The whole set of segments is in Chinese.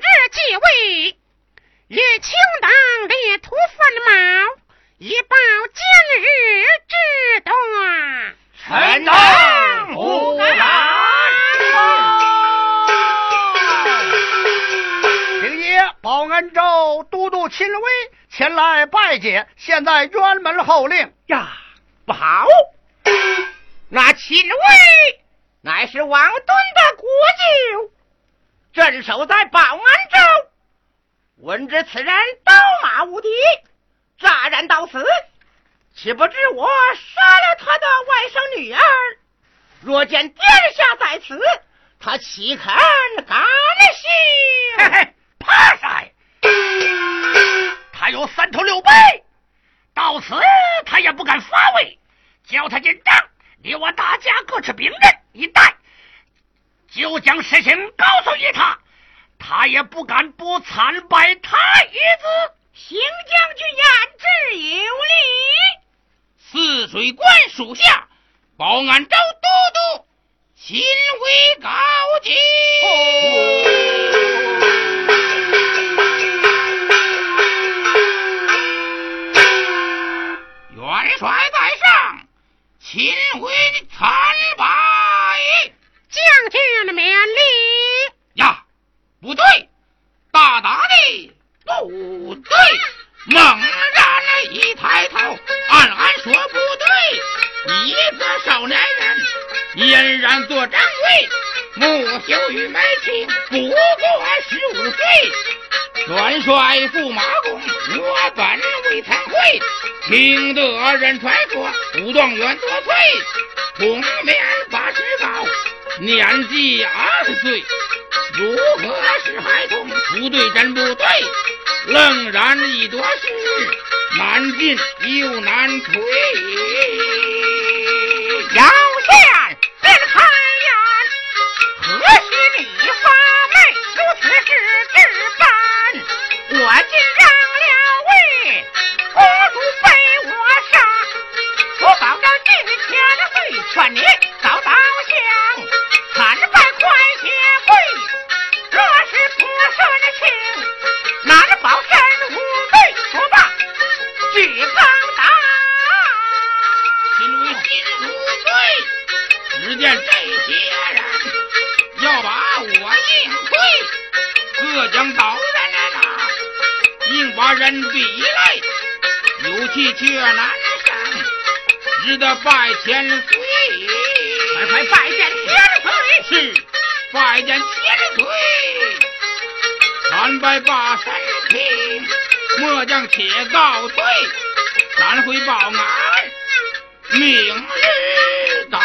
日继位，与卿当列土分毛，以报今日之端。臣等不敢。请爷，保安州都督秦威。前来拜见，现在辕门候令呀！不好，那秦威乃是王敦的国舅，镇守在保安州。闻知此人刀马无敌，乍然到此，岂不知我杀了他的外甥女儿？若见殿下在此，他岂肯甘心？嘿嘿，怕啥呀？他有三头六臂，到此他也不敢发威。叫他进帐，你我大家各持兵刃一带，就将事情告诉于他，他也不敢不参拜太子。邢将军言之有理。泗水关属下保安州都督秦威高进。帅在上，亲为参拜。将军免礼。呀，不对，大大的不对！猛然一抬头，暗暗说不对。一个少年人，俨然做掌柜，木秀于眉清，不过十五岁。元帅驸马公，我本未参会。听得人传说，武状元多岁，通面八尺高，年纪二十岁，如何是孩童？不对，真不对，愣然已多事，难进又难退。千岁。快快拜见千岁！是拜见千岁。参拜罢神平，末将且告退，赶回报安，明日到。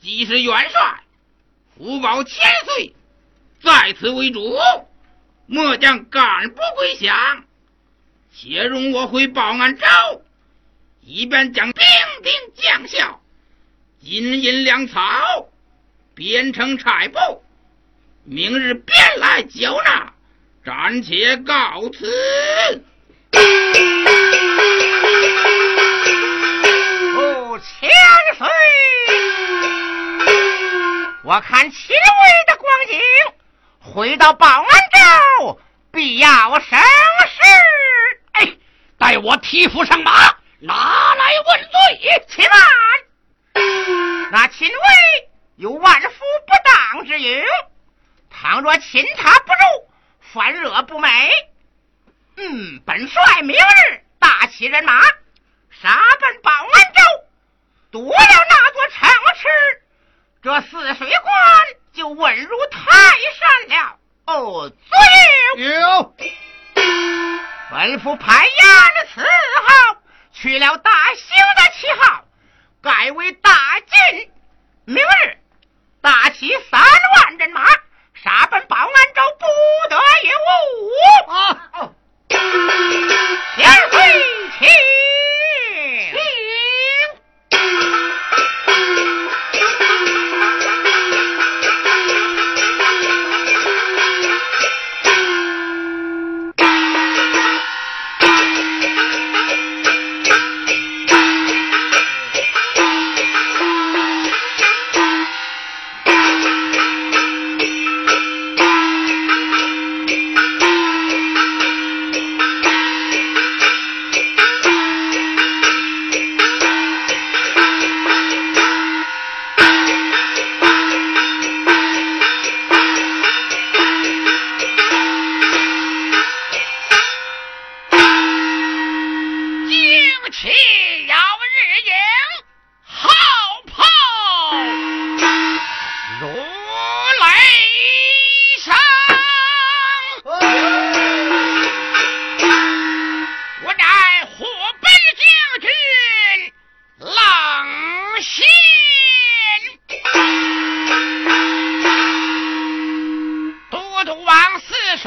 既是元帅，福保千岁，在此为主。末将敢不归降？且容我回报安州，以便将兵丁将校、金银粮草编成差布，明日便来缴纳。暂且告辞。哦，千岁，我看七位的光景。回到保安州，必要生。我提夫上马，拿来问罪。且慢，那秦威有万夫不当之勇，倘若擒他不入，反惹不美，嗯，本帅明日大起人马，杀奔保安州，夺了那座城池，这泗水关。就稳如泰山了。哦，左有。吩咐派衙伺候去了大兴的旗号，改为大晋。明日大起三万人马，杀奔保安州，不得一误。啊！先回请。this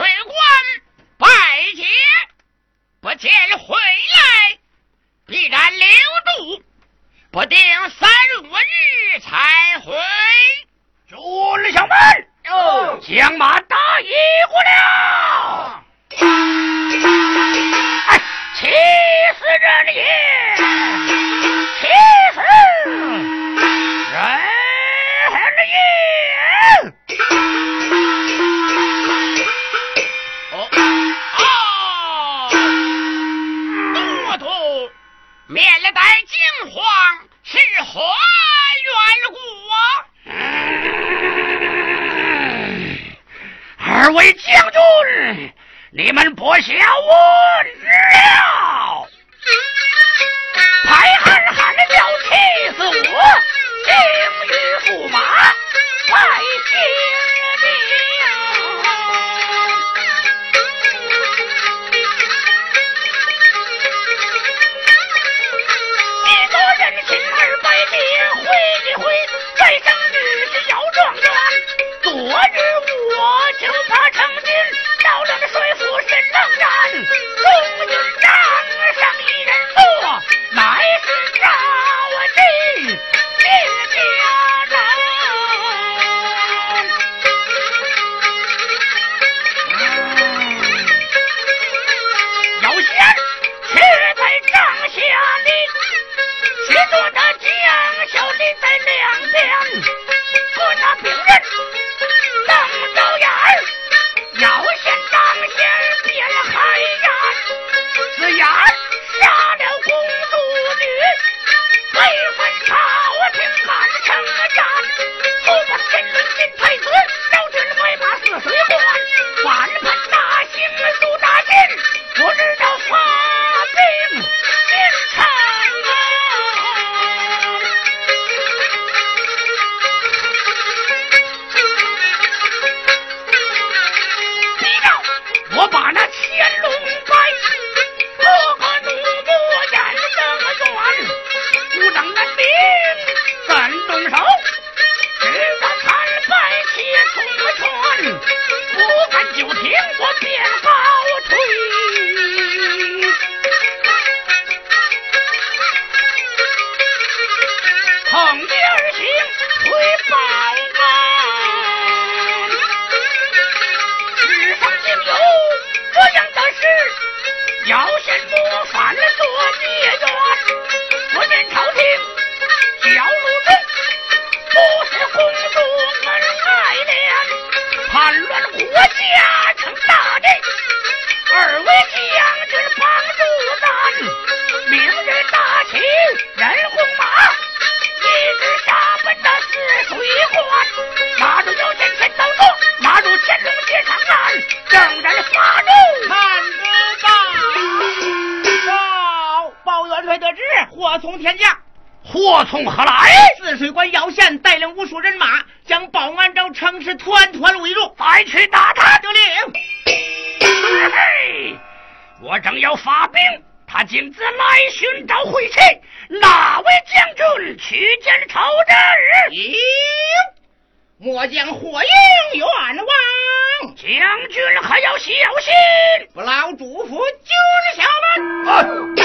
我就是想问。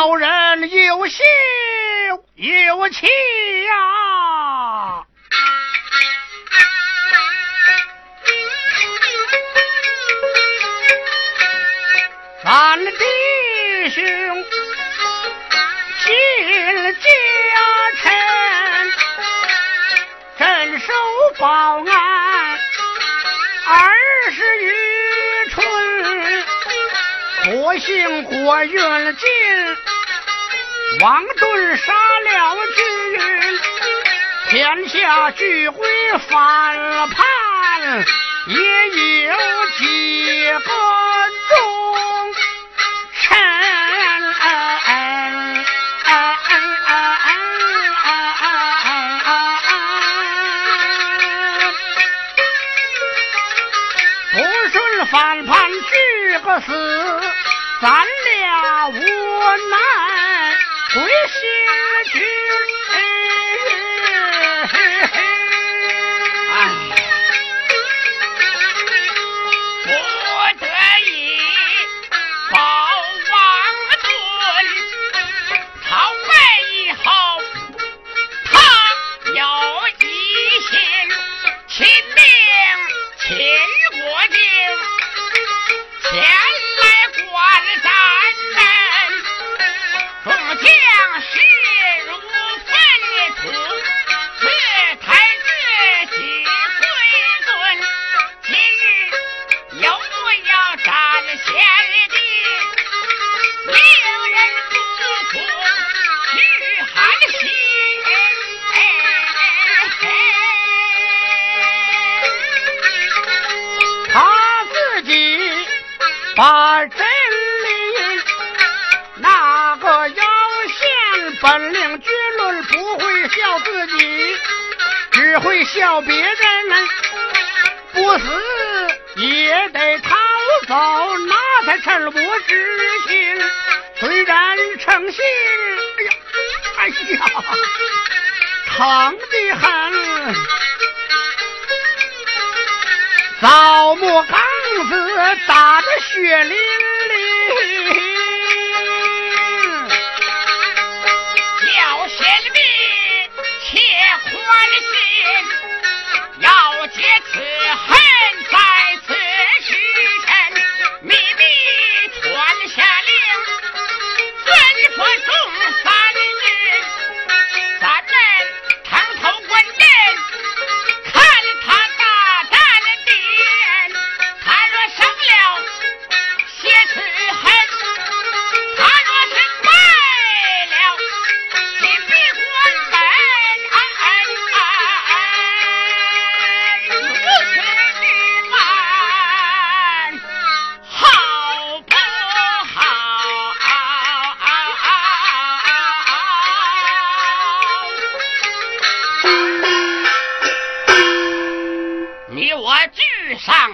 小人有羞有气呀、啊。俺弟兄进家臣，镇守保安二十余春，国姓国运进。王盾杀了君，天下俱归反叛，也有几个忠臣？不准反叛，举个死，咱俩无奈。不是军。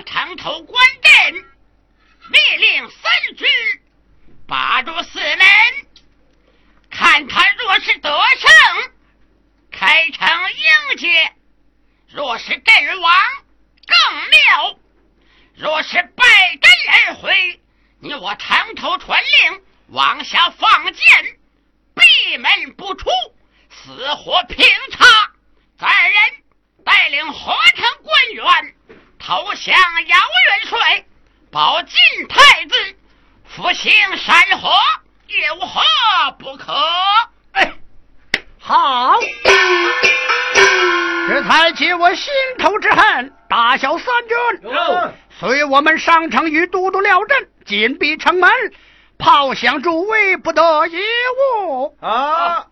长头过我们上城与都督廖震紧闭城门炮响助威不得延误啊。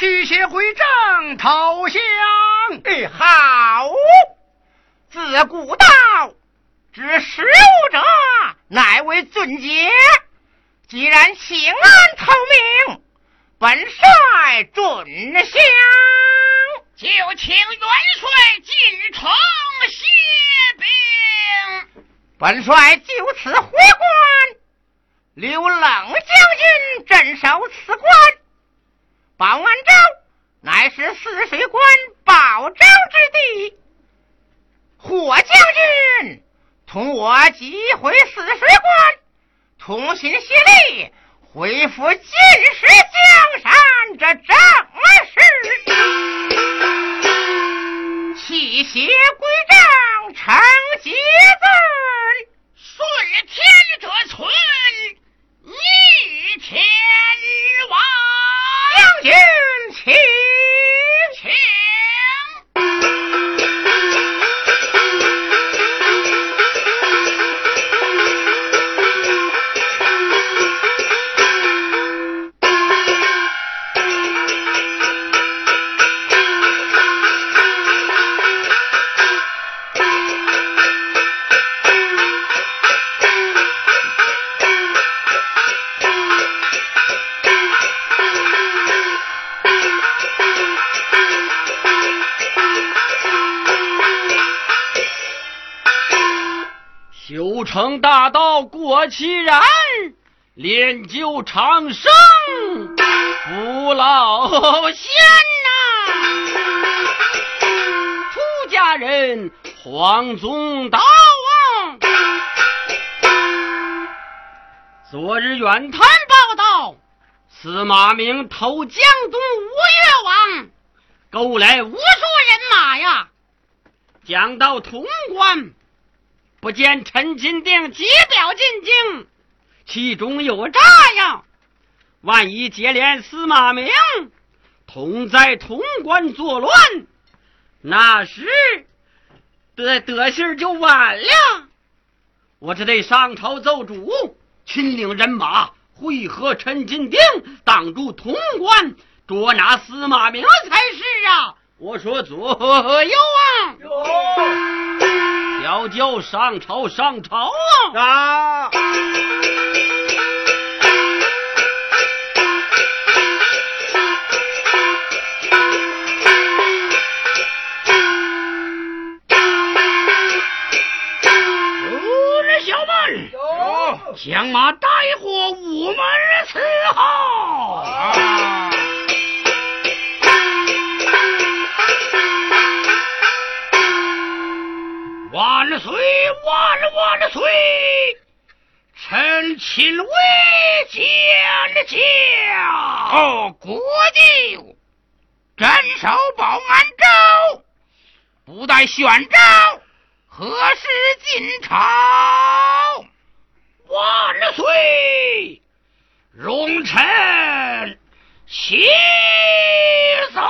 驱邪归正，投降。好，自古道，知食物者乃为俊杰。既然请安投明，本帅准降。就请元帅进城歇兵。本帅就此回关，留冷将军镇守此关。保安州乃是泗水关保障之地。火将军同我急回泗水关，同心协力恢复金石江山这正事。弃邪归正，成吉尊，顺天者存。你天前日王。将军称大道过其然，练就长生不老仙呐！出家人黄宗道啊，昨日远谈报道，司马明投江东吴越王，勾来无数人马呀，将到潼关。不见陈金定急表进京，其中有诈呀！万一接连司马明同在潼关作乱，那时得得信就晚了。我这得上朝奏主，亲领人马会合陈金定，挡住潼关，捉拿司马明才是啊！我说左右啊！要叫上朝上朝啊！啊！有人小门，有将马带过午门伺候。啊！万岁万万岁！臣亲为见驾。哦，国舅，镇守保安州，不待宣召，何时进朝？万岁！容臣启奏。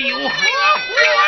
有何话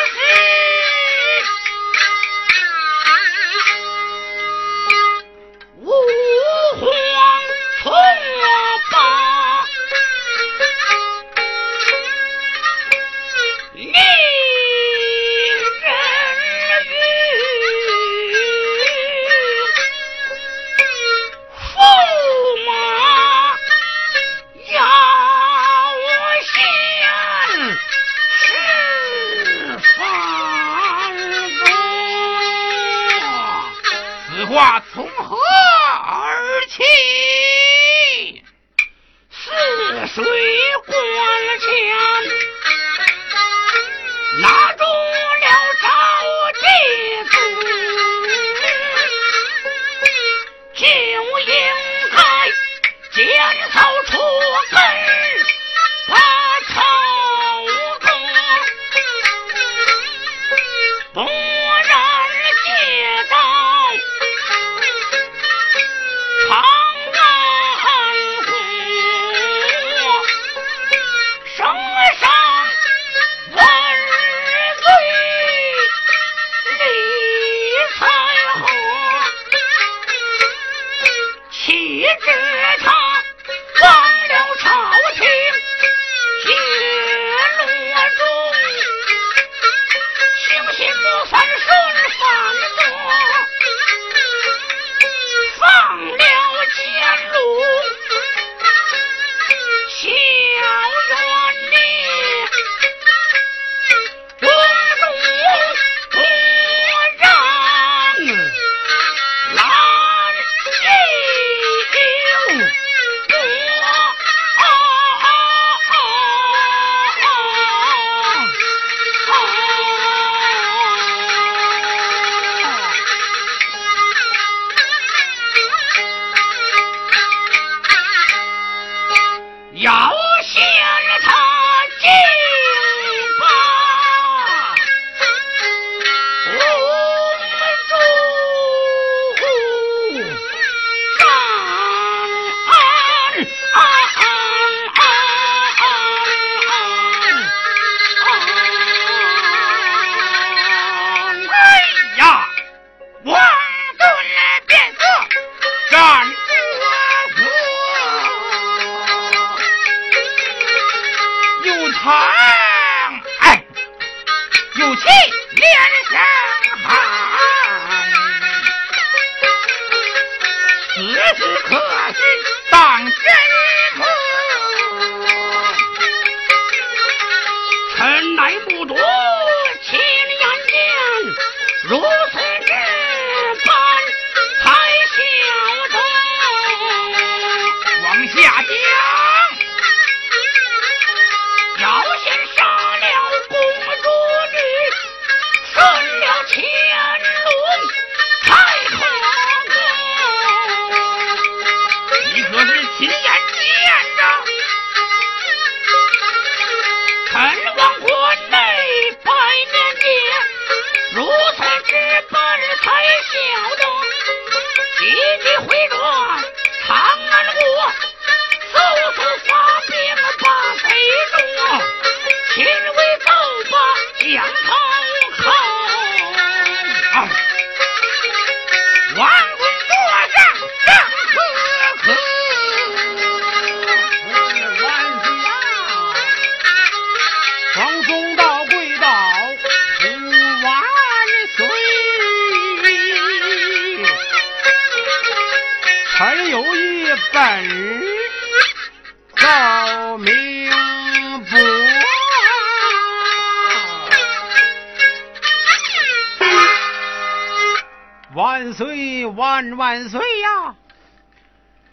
万万岁呀！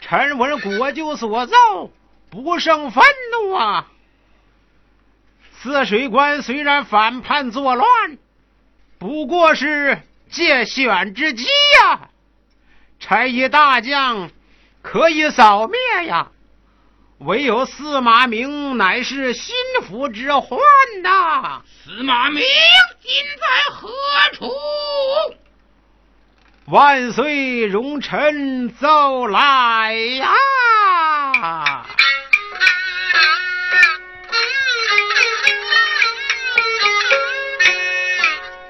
臣闻国舅所奏，不胜愤怒啊！泗水关虽然反叛作乱，不过是借选之机呀，差役大将可以扫灭呀。唯有司马明乃是心腹之患呐！司马明今在何处？万岁，容臣奏来呀！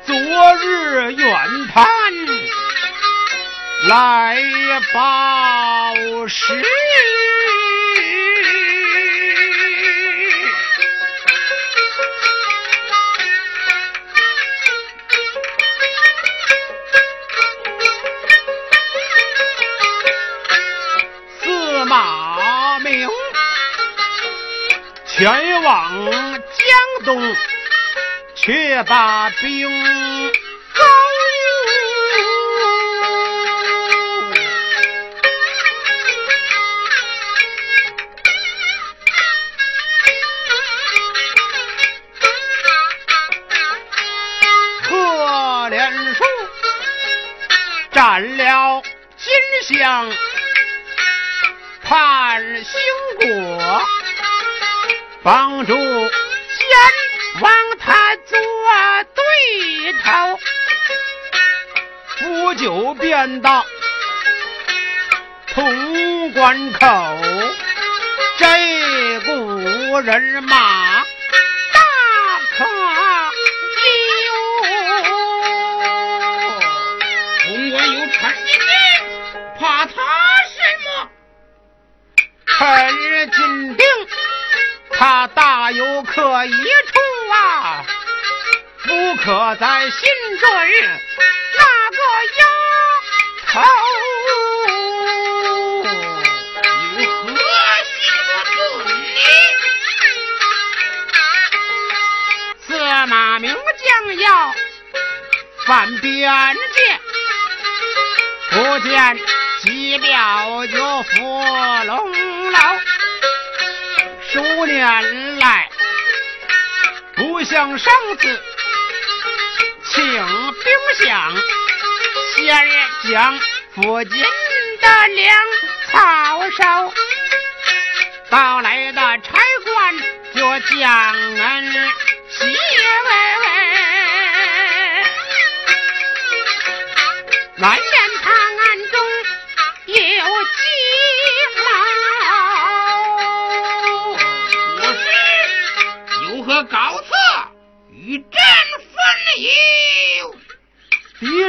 昨日远攀来报时，前往江东。却把兵高可怜树占了金香，盼兴国帮助先王他做对头，不久便到潼关口，这股人马大可救。潼关有陈金兵，怕他什么？臣金定，他大有可疑处啊！不可在心中那个丫头。有何心准呢？司马明将要犯边界，不见机表就伏龙楼。数年来，不像上次请兵饷，先将附近的粮草收，到来的差官就将恩谢慰。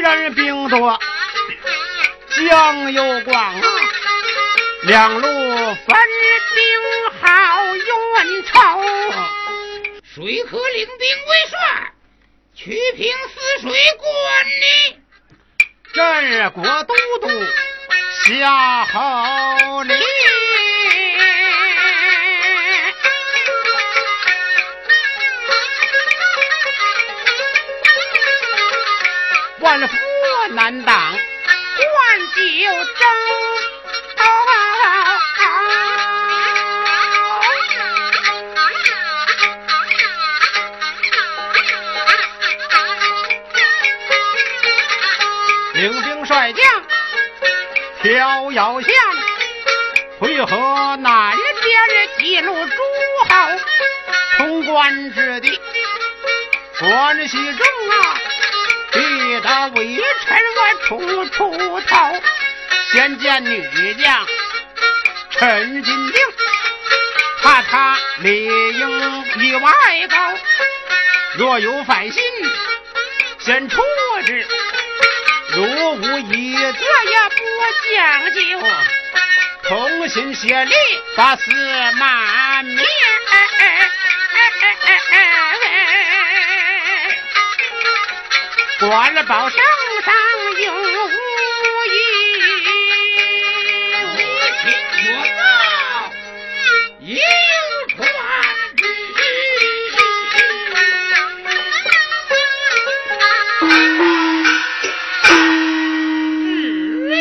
人兵多，将又广啊，两路分兵好运筹。谁可领兵为帅，取平泗水关呢？这国都督夏侯惪。万夫难挡关九州。领兵帅将挑要线，会合南边的几路诸侯，通关之地，关系中啊。逼得微臣我出出头，先见女将陈金定，怕他理应意外高，若有反心，先处置；如无一则也不将就，同心协力把司马灭。官了保圣上有无疑，无情可报应传旨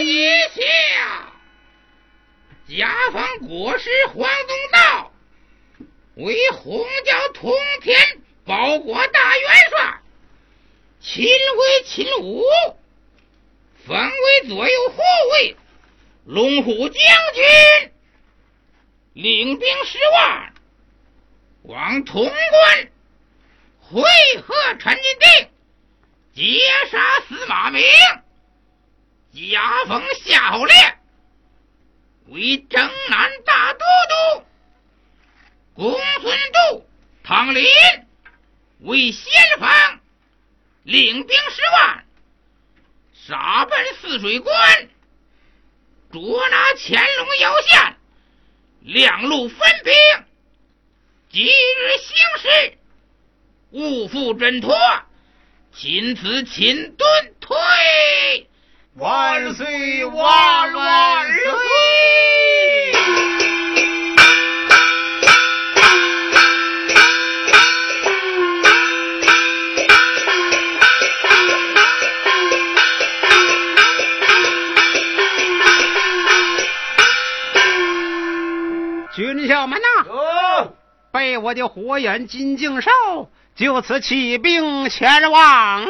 一下，加封国师黄宗道为洪教通天保国大元秦威、秦武，封为左右护卫，龙虎将军，领兵十万，往潼关会合陈金定，截杀司马明，加封夏侯烈为征南大都督，公孙度、唐林为先锋。领兵十万，杀奔泗水关，捉拿乾隆要线，两路分兵，即日行事，勿负朕托，亲自亲遁退，万岁万万岁！被我的火眼金睛兽就此起兵前往。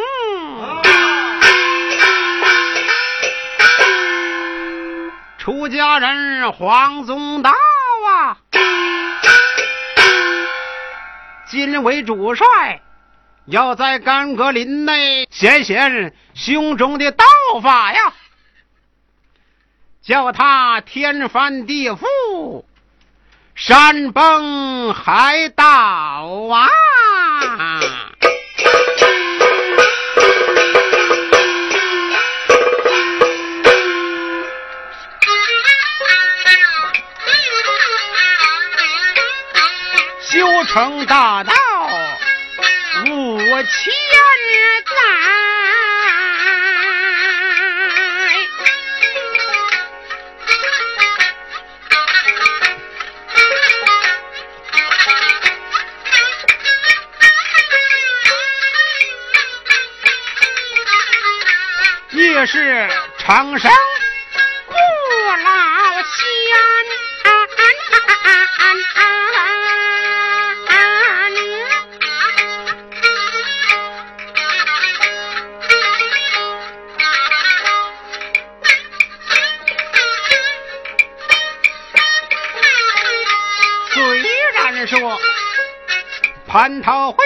出家人黄宗道啊，今为主帅，要在干戈林内显显胸中的道法呀，叫他天翻地覆。山崩海倒啊！修成大道五千载。这是长生不老仙，虽然说蟠桃会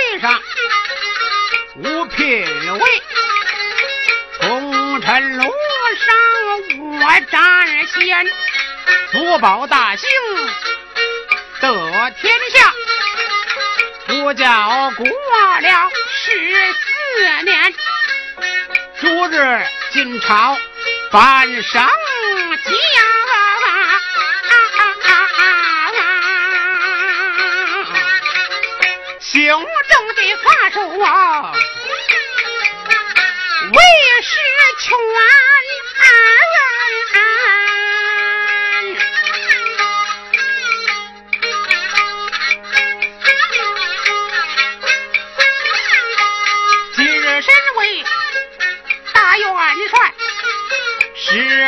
我占先，福保大兴得天下，不叫过了十四年，逐日进朝办上家，胸中的法术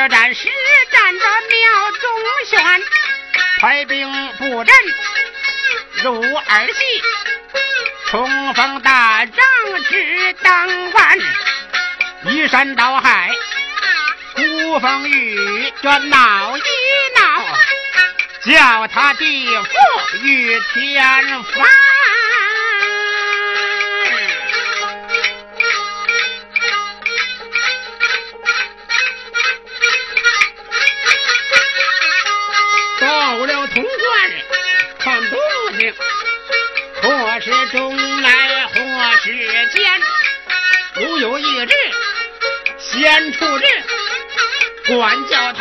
实战实战的庙中选，排兵布阵入儿戏，冲锋大仗只当晚，移山倒海，呼风雨这闹一闹，叫他地府与天翻。管处置，管教。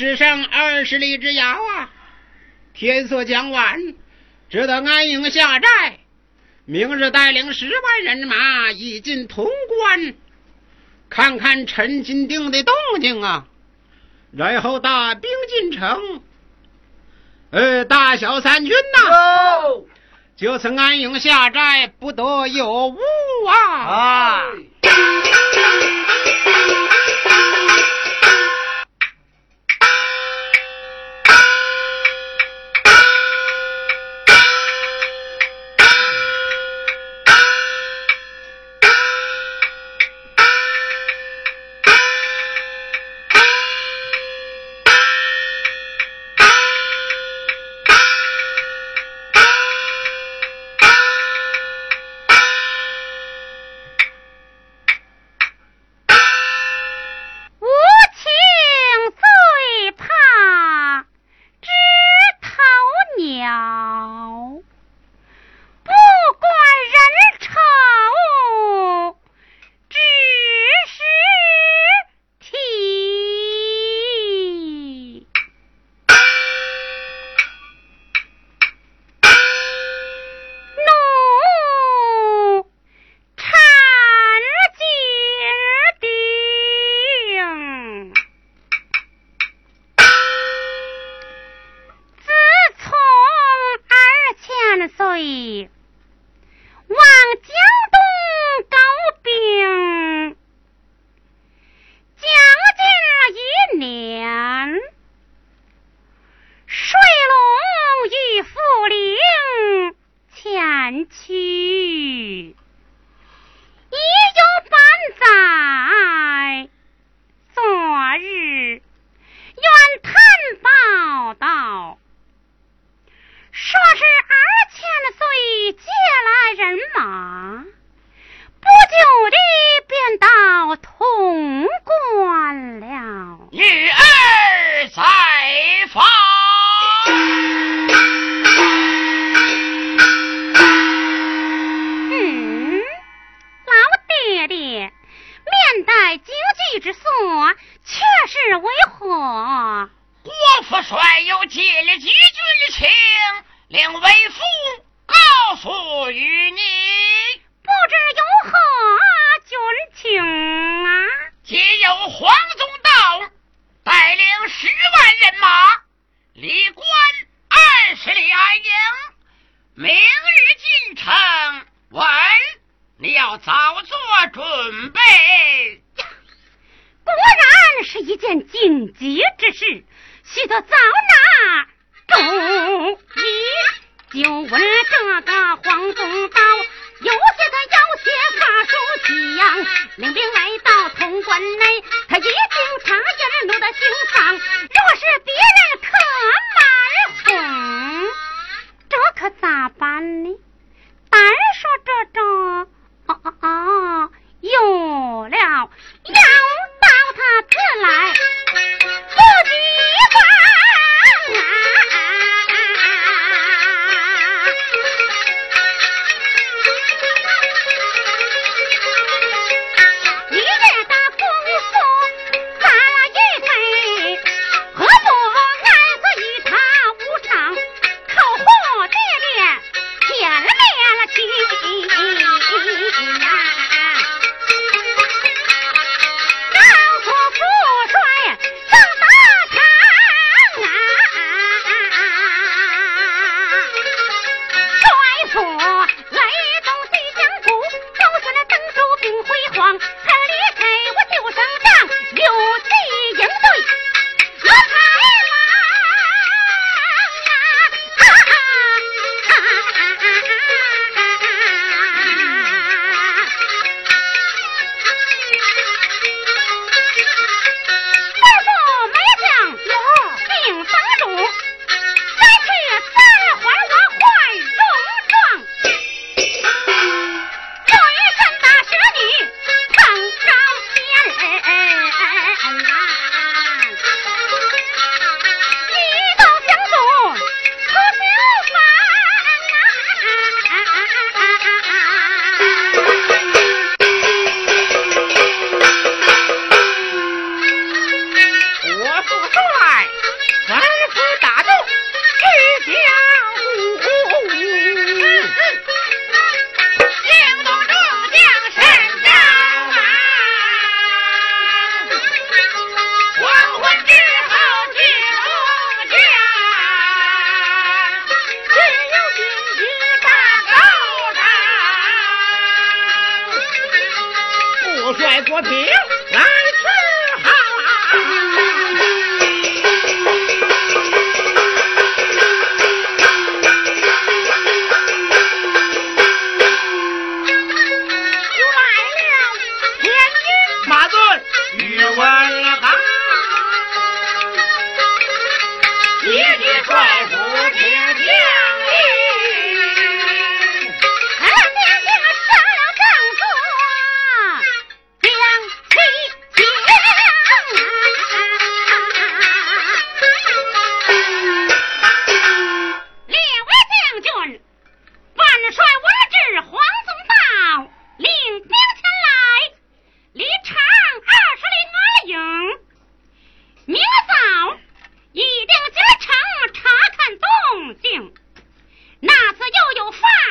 只剩二十里之遥啊！天色将晚，只得安营下寨。明日带领十万人马已进潼关，看看陈金定的动静啊，然后大兵进城。呃，大小三军呐，就此安营下寨，不得有误啊！啊，帅又借了几军情，令为父告诉于你，不知有何军情啊？皆有黄宗道带领十万人马，离关二十里安营，明日进城。文，你要早做准备。果然是一件紧急之事。气的遭那中医，就问这个黄宗道，有些个要些法术奇样，领兵来到潼关内，他一经觉了路的心场，若是别人可买哄，这可咋办呢？单说这这，哦哦哦，有了要。他自来不及还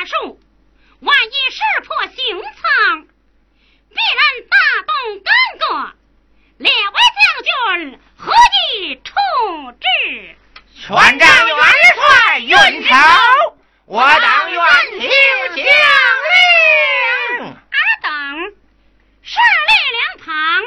树，万一识破行藏，必然大动干戈。列位将军，何以处置？全仗元帅运筹，我等愿听将令。尔等势力两旁。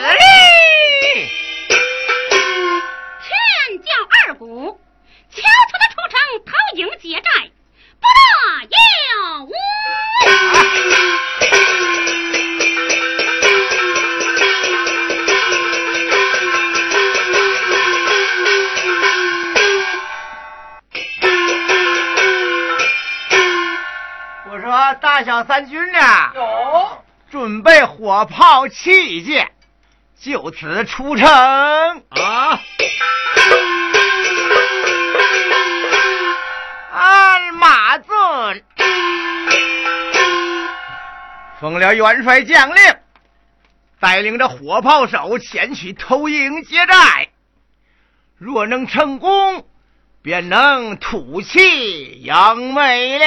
效死力。天教二鼓，悄悄的出城讨营劫寨，不得有误。我说大小三军呢？有准备火炮器械，就此出城啊！按马尊奉了元帅将令，带领着火炮手前去偷营劫寨。若能成功，便能吐气扬眉了。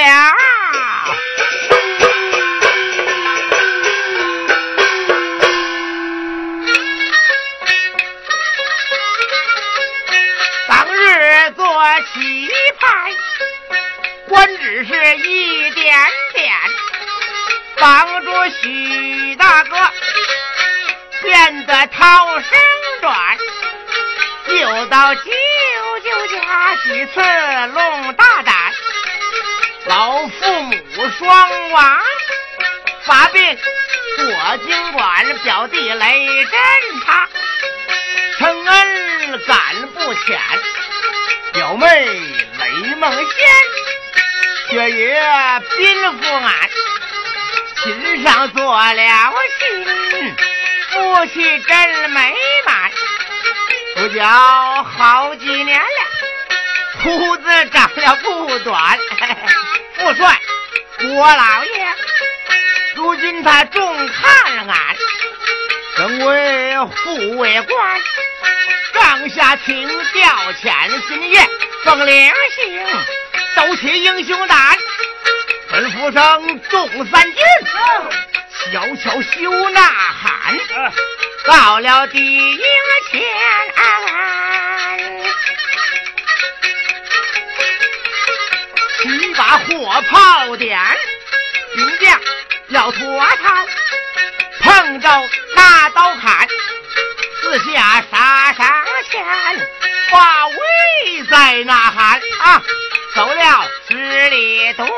日做棋牌，官职是一点点，帮助许大哥变得逃生转。又到舅舅家几次弄大胆，老父母双亡发病，我尽管表弟雷震他，承恩感不浅，表妹雷梦仙却也宾服俺，心上做了心，夫妻真美满。不交好几年了，胡子长了不短。父帅郭老爷，如今他重看了俺，升为护卫官，帐下听调遣，今夜奉令行，斗起英雄胆，吩咐声众三军，悄悄休呐喊。到了敌营前，七把火炮点，兵将要脱逃，碰着拿刀砍，四下杀上前，把威在呐喊啊，走了十里多。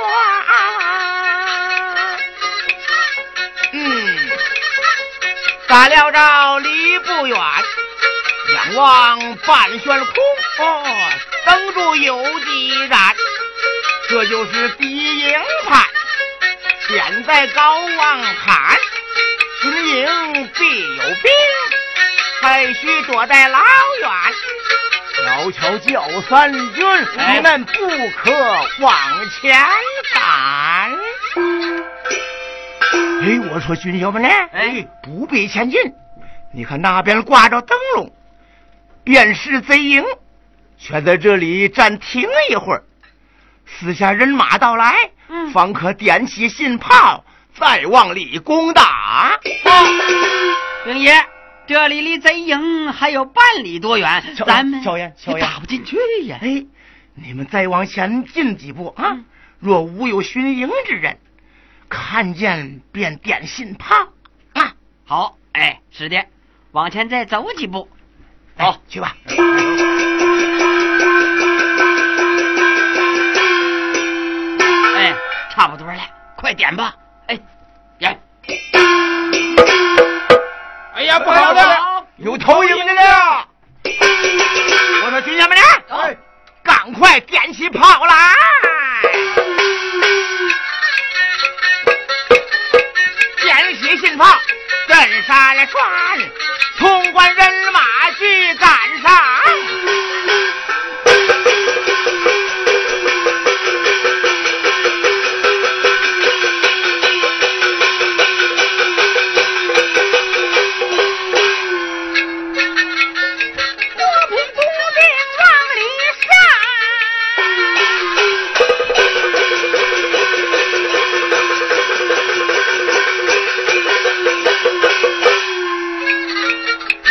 嗯，打了着离不远，仰望半悬空，哦，等住有几盏，这就是敌营盘。现在高望看，军营必有兵，还需躲在老远。悄悄叫三军，你们不可往前赶。哎，我说军友们呢？哎，不必前进。你看那边挂着灯笼，便是贼营，全在这里暂停一会儿，四下人马到来，嗯，方可点起信炮，再往里攻打。兵爷，这里离贼营还有半里多远，咱们小爷，小爷打不进去呀。哎，你们再往前进几步啊！若无有巡营之人。看见便点信炮啊！好，哎，是的，往前再走几步，走，去吧。哎，差不多了，快点吧。不好了，有偷营的了！我说军爷们呢？赶快点起炮来！点起信炮震山川，潼关人马去赶上。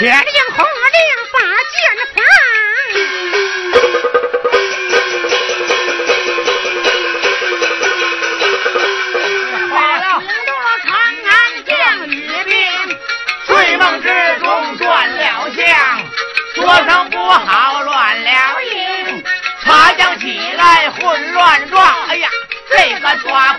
血映红了把剑放在了了长安将女兵睡梦之中转了向说声不好乱了营爬将起来混乱撞哎呀这个抓